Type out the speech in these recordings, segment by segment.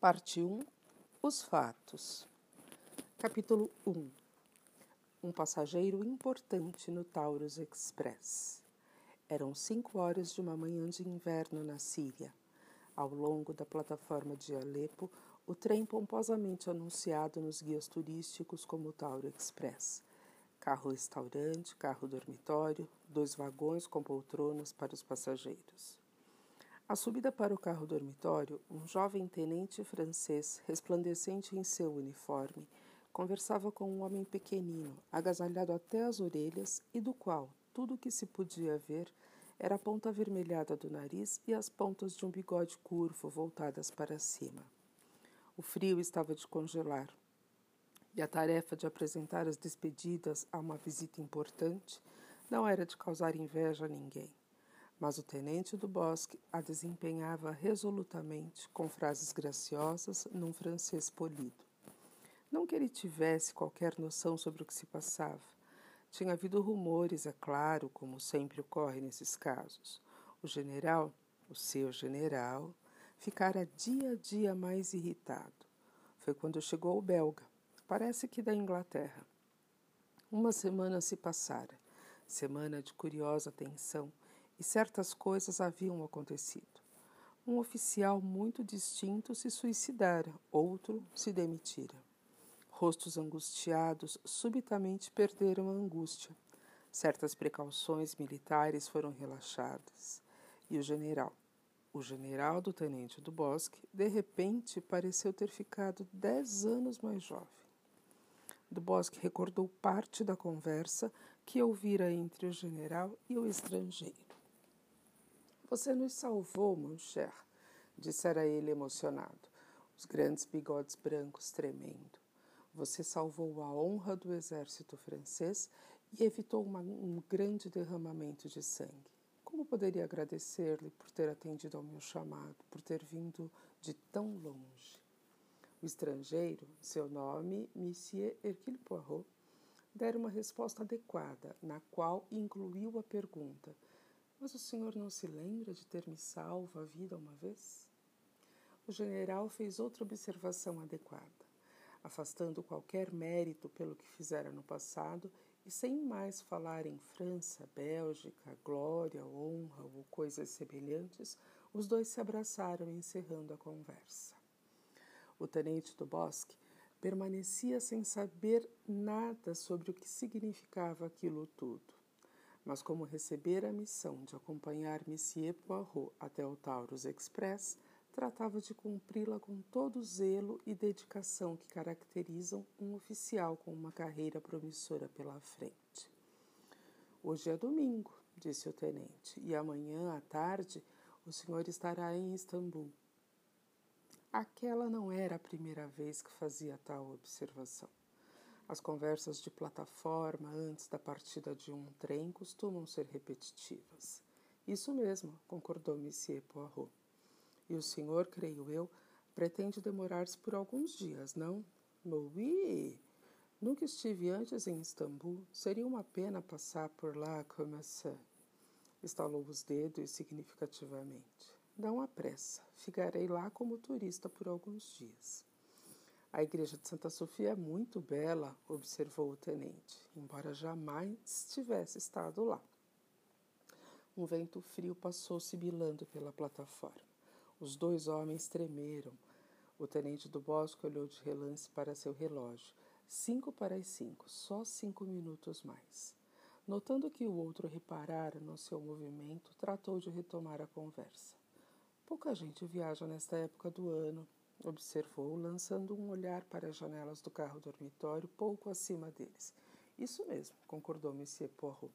Parte 1 Os fatos. Capítulo 1 Um passageiro importante no Taurus Express. Eram cinco horas de uma manhã de inverno na Síria. Ao longo da plataforma de Alepo, o trem pomposamente anunciado nos guias turísticos como o Tauro Express. Carro-restaurante, carro-dormitório, dois vagões com poltronas para os passageiros. A subida para o carro dormitório, um jovem tenente francês, resplandecente em seu uniforme, conversava com um homem pequenino, agasalhado até as orelhas e do qual tudo o que se podia ver era a ponta avermelhada do nariz e as pontas de um bigode curvo voltadas para cima. O frio estava de congelar, e a tarefa de apresentar as despedidas a uma visita importante não era de causar inveja a ninguém mas o tenente do bosque a desempenhava resolutamente, com frases graciosas, num francês polido. Não que ele tivesse qualquer noção sobre o que se passava. Tinha havido rumores, é claro, como sempre ocorre nesses casos. O general, o seu general, ficara dia a dia mais irritado. Foi quando chegou o belga, parece que da Inglaterra. Uma semana se passara, semana de curiosa tensão e certas coisas haviam acontecido. Um oficial muito distinto se suicidara, outro se demitira. Rostos angustiados subitamente perderam a angústia. Certas precauções militares foram relaxadas. E o general, o general do tenente do Bosque, de repente pareceu ter ficado dez anos mais jovem. Do Bosque recordou parte da conversa que ouvira entre o general e o estrangeiro. Você nos salvou, mon cher, dissera ele emocionado, os grandes bigodes brancos tremendo. Você salvou a honra do exército francês e evitou uma, um grande derramamento de sangue. Como poderia agradecer-lhe por ter atendido ao meu chamado, por ter vindo de tão longe? O estrangeiro, seu nome, Monsieur Hercule Poirot, dera uma resposta adequada, na qual incluiu a pergunta – mas o senhor não se lembra de ter me salvo a vida uma vez? O general fez outra observação adequada, afastando qualquer mérito pelo que fizera no passado e sem mais falar em França, Bélgica, glória, honra ou coisas semelhantes, os dois se abraçaram encerrando a conversa. O tenente do bosque permanecia sem saber nada sobre o que significava aquilo tudo mas como recebera a missão de acompanhar Monsieur Poirot até o Taurus Express, tratava de cumpri-la com todo o zelo e dedicação que caracterizam um oficial com uma carreira promissora pela frente. Hoje é domingo, disse o tenente, e amanhã à tarde o senhor estará em Istambul. Aquela não era a primeira vez que fazia tal observação. As conversas de plataforma antes da partida de um trem costumam ser repetitivas. Isso mesmo, concordou Monsieur Poirot. E o senhor, creio eu, pretende demorar-se por alguns dias, não? Oui! Nunca estive antes em Istambul. Seria uma pena passar por lá como essa. Estalou os dedos significativamente. Não há pressa. Ficarei lá como turista por alguns dias. A igreja de Santa Sofia é muito bela, observou o tenente, embora jamais tivesse estado lá. Um vento frio passou sibilando pela plataforma. Os dois homens tremeram. O tenente do bosque olhou de relance para seu relógio. Cinco para as cinco, só cinco minutos mais. Notando que o outro reparara no seu movimento, tratou de retomar a conversa. Pouca gente viaja nesta época do ano, observou, lançando um olhar para as janelas do carro dormitório pouco acima deles. Isso mesmo, concordou Monsieur Poirot.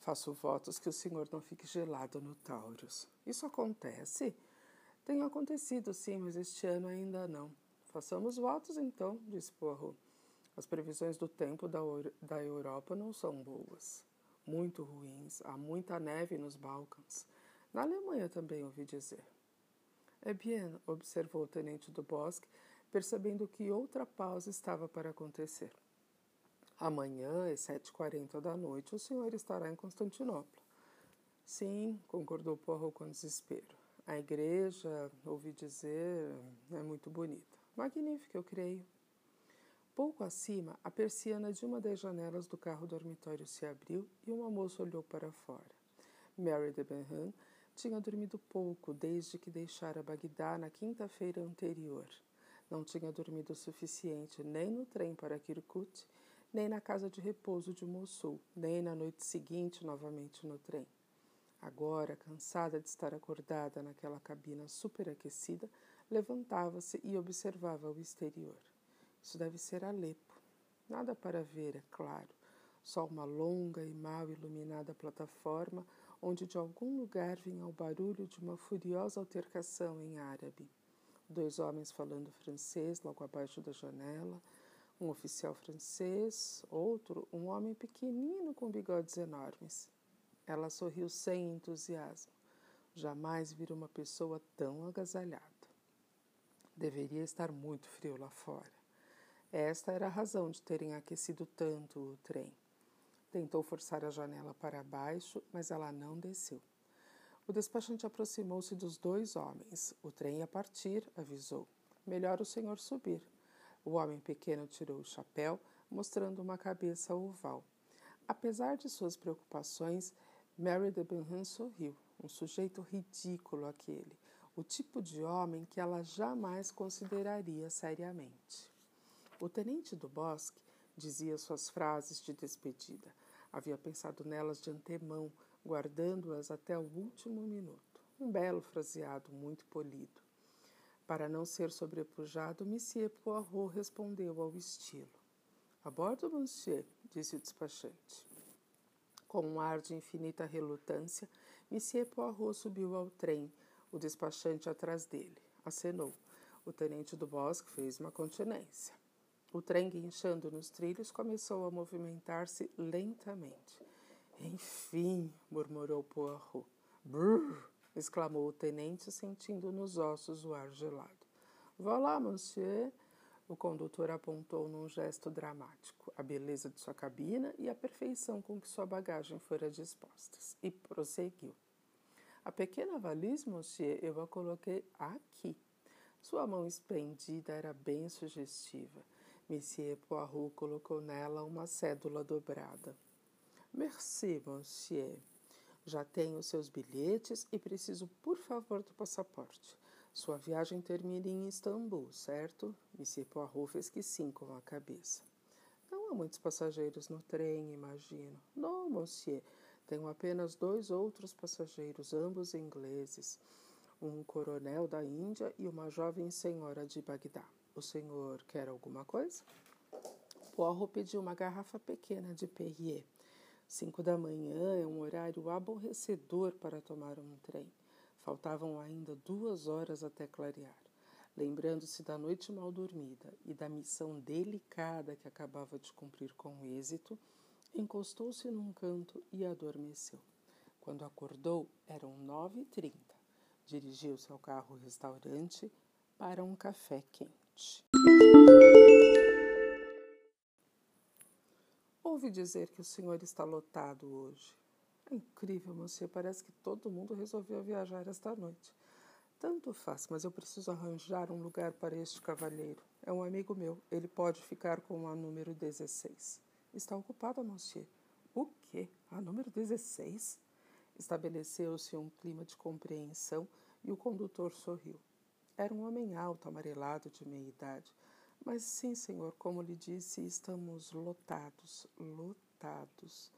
Faço votos que o senhor não fique gelado no Taurus. Isso acontece? Tem acontecido, sim, mas este ano ainda não. Façamos votos, então, disse Poirot. As previsões do tempo da, da Europa não são boas. Muito ruins. Há muita neve nos Balcãs. Na Alemanha também ouvi dizer. É bien, observou o tenente do bosque, percebendo que outra pausa estava para acontecer. Amanhã, às sete e quarenta da noite, o senhor estará em Constantinopla. Sim, concordou Poirot com desespero. A igreja, ouvi dizer, é muito bonita. Magnífica, eu creio. Pouco acima, a persiana de uma das janelas do carro dormitório se abriu e uma moça olhou para fora. Mary de Benham tinha dormido pouco desde que deixara Bagdá na quinta-feira anterior. Não tinha dormido o suficiente nem no trem para Kirkuk, nem na casa de repouso de Mossul, nem na noite seguinte novamente no trem. Agora, cansada de estar acordada naquela cabina superaquecida, levantava-se e observava o exterior. Isso deve ser Alepo. Nada para ver, é claro. Só uma longa e mal iluminada plataforma onde de algum lugar vinha o barulho de uma furiosa altercação em árabe. Dois homens falando francês logo abaixo da janela, um oficial francês, outro, um homem pequenino com bigodes enormes. Ela sorriu sem entusiasmo. Jamais vira uma pessoa tão agasalhada. Deveria estar muito frio lá fora. Esta era a razão de terem aquecido tanto o trem. Tentou forçar a janela para baixo, mas ela não desceu. O despachante aproximou-se dos dois homens. O trem ia partir, avisou. Melhor o senhor subir. O homem pequeno tirou o chapéu, mostrando uma cabeça oval. Apesar de suas preocupações, Mary de Benham sorriu. Um sujeito ridículo aquele, o tipo de homem que ela jamais consideraria seriamente. O tenente do bosque dizia suas frases de despedida. Havia pensado nelas de antemão, guardando-as até o último minuto. Um belo fraseado, muito polido. Para não ser sobrepujado, Monsieur Poirot respondeu ao estilo. A bordo, monsieur, disse o despachante. Com um ar de infinita relutância, Monsieur Poirot subiu ao trem, o despachante atrás dele. Acenou. O tenente do bosque fez uma continência. O trem, guinchando nos trilhos, começou a movimentar-se lentamente. Enfim, murmurou Poirot. Brrr! exclamou o tenente, sentindo nos ossos o ar gelado. Vá lá, monsieur, o condutor apontou num gesto dramático a beleza de sua cabina e a perfeição com que sua bagagem fora disposta, e prosseguiu. A pequena valise, monsieur, eu a coloquei aqui. Sua mão esplendida era bem sugestiva. Monsieur Poirot colocou nela uma cédula dobrada. Merci, monsieur. Já tenho seus bilhetes e preciso, por favor, do passaporte. Sua viagem termina em Istambul, certo? Monsieur Poirot fez que sim com a cabeça. Não há muitos passageiros no trem, imagino. Não, monsieur. Tenho apenas dois outros passageiros, ambos ingleses. Um coronel da Índia e uma jovem senhora de Bagdá. O senhor quer alguma coisa? Poirot pediu uma garrafa pequena de Perrier. Cinco da manhã é um horário aborrecedor para tomar um trem. Faltavam ainda duas horas até clarear. Lembrando-se da noite mal dormida e da missão delicada que acabava de cumprir com êxito, encostou-se num canto e adormeceu. Quando acordou, eram nove e trinta. Dirigiu-se ao carro-restaurante para um café quente. Ouvi dizer que o senhor está lotado hoje. É incrível, monsieur. Parece que todo mundo resolveu viajar esta noite. Tanto faz, mas eu preciso arranjar um lugar para este cavalheiro. É um amigo meu. Ele pode ficar com a número 16. Está ocupada, monsieur. O quê? A número 16? Estabeleceu-se um clima de compreensão e o condutor sorriu. Era um homem alto, amarelado, de meia idade. Mas sim, senhor, como lhe disse, estamos lotados, lotados.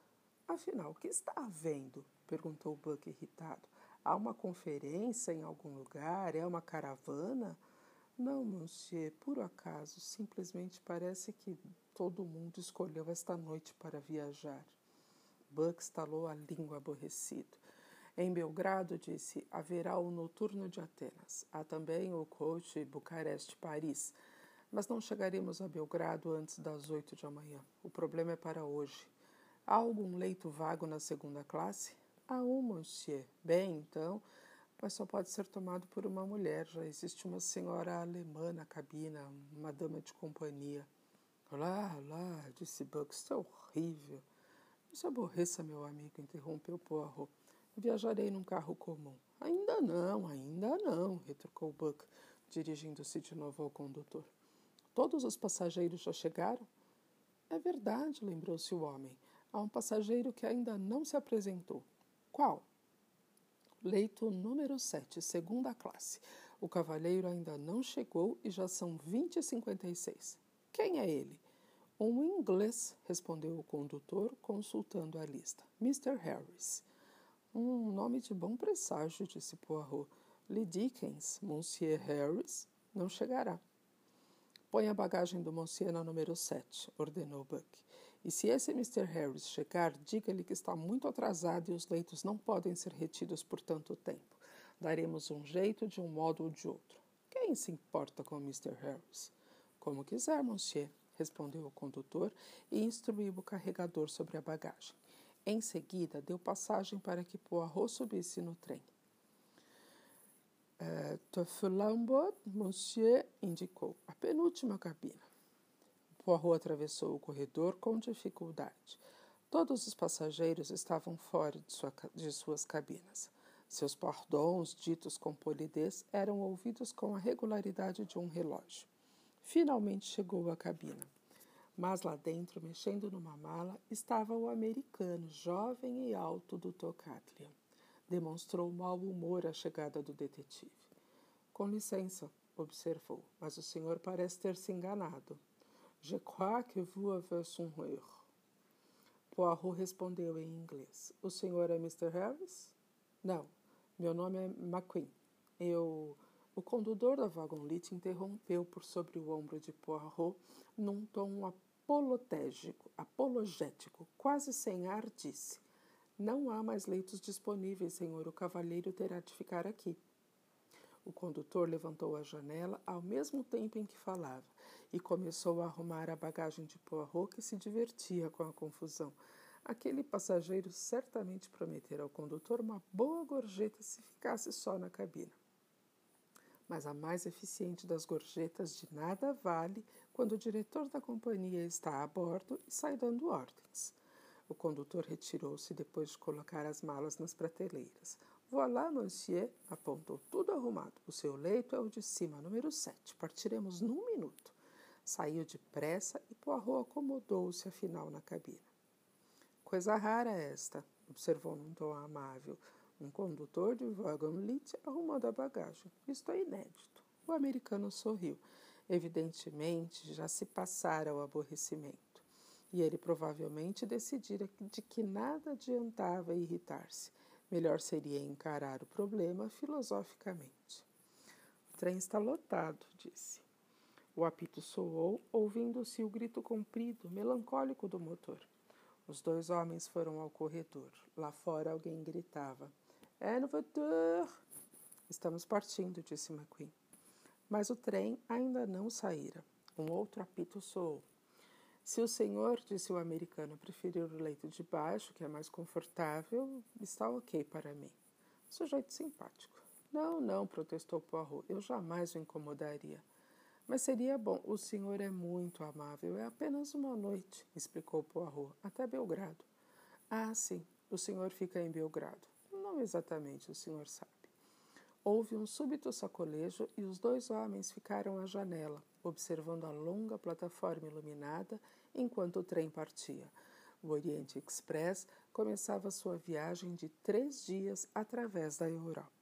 Afinal, o que está havendo? perguntou Buck irritado. Há uma conferência em algum lugar? É uma caravana? Não, monsieur, por acaso, simplesmente parece que todo mundo escolheu esta noite para viajar. Buck estalou a língua aborrecido. Em Belgrado, disse, haverá o noturno de Atenas. Há também o coach Bucareste-Paris. Mas não chegaremos a Belgrado antes das oito de amanhã. O problema é para hoje. Há algum leito vago na segunda classe? Há um, monsieur. Bem, então, mas só pode ser tomado por uma mulher. Já existe uma senhora alemã na cabina, uma dama de companhia. Lá, lá, disse Buck, isso é horrível. Não se aborreça, meu amigo, interrompeu Poirot. Viajarei num carro comum. Ainda não, ainda não, retrucou Buck, dirigindo-se de novo ao condutor. Todos os passageiros já chegaram? É verdade, lembrou-se o homem. Há um passageiro que ainda não se apresentou. Qual? Leito número 7, segunda classe. O cavalheiro ainda não chegou e já são 20 e 56. Quem é ele? Um inglês, respondeu o condutor, consultando a lista. Mr. Harris. Um nome de bom presságio, disse Poirot. Lee Dickens, Monsieur Harris, não chegará. Põe a bagagem do Monsieur na número 7, ordenou Buck. E se esse Mr. Harris chegar, diga-lhe que está muito atrasado e os leitos não podem ser retidos por tanto tempo. Daremos um jeito de um modo ou de outro. Quem se importa com Mr. Harris? Como quiser, monsieur, respondeu o condutor e instruiu o carregador sobre a bagagem. Em seguida, deu passagem para que Poirot subisse no trem. É, Toflambot, monsieur, indicou a penúltima cabina. Poirot atravessou o corredor com dificuldade. Todos os passageiros estavam fora de, sua, de suas cabinas. Seus pardons, ditos com polidez, eram ouvidos com a regularidade de um relógio. Finalmente chegou à cabina. Mas lá dentro, mexendo numa mala, estava o americano, jovem e alto do Tocatlian. Demonstrou mau humor à chegada do detetive. Com licença, observou, mas o senhor parece ter se enganado. Je crois que vous avez un erro. Poirot respondeu em inglês. O senhor é Mr. Harris? Não, meu nome é McQueen. Eu. O condutor da Wagonlit interrompeu por sobre o ombro de Poirot num tom apolotégico, apologético, quase sem ar, disse: Não há mais leitos disponíveis, senhor. O cavalheiro terá de ficar aqui. O condutor levantou a janela ao mesmo tempo em que falava e começou a arrumar a bagagem de Poirot, que se divertia com a confusão. Aquele passageiro certamente prometera ao condutor uma boa gorjeta se ficasse só na cabina. Mas a mais eficiente das gorjetas de nada vale quando o diretor da companhia está a bordo e sai dando ordens. O condutor retirou-se depois de colocar as malas nas prateleiras. Voilà, monsieur, apontou tudo arrumado. O seu leito é o de cima, número 7. Partiremos num minuto. Saiu depressa e Poirot acomodou-se afinal na cabina. Coisa rara esta, observou num tom amável. Um condutor de wagon-lit arrumando a bagagem. Isto é inédito. O americano sorriu. Evidentemente, já se passara o aborrecimento. E ele provavelmente decidira de que nada adiantava irritar-se. Melhor seria encarar o problema filosoficamente. O trem está lotado, disse. O apito soou, ouvindo-se o grito comprido, melancólico do motor. Os dois homens foram ao corredor. Lá fora alguém gritava. En voiture! Estamos partindo, disse McQueen. Mas o trem ainda não saíra. Um outro apito soou. Se o senhor, disse o americano, preferir o leito de baixo, que é mais confortável, está ok para mim. Sujeito simpático. Não, não, protestou Poirot. Eu jamais o incomodaria. Mas seria bom. O senhor é muito amável. É apenas uma noite, explicou Poirot. Até Belgrado. Ah, sim. O senhor fica em Belgrado. Exatamente, o senhor sabe. Houve um súbito sacolejo e os dois homens ficaram à janela, observando a longa plataforma iluminada enquanto o trem partia. O Oriente Express começava sua viagem de três dias através da Europa.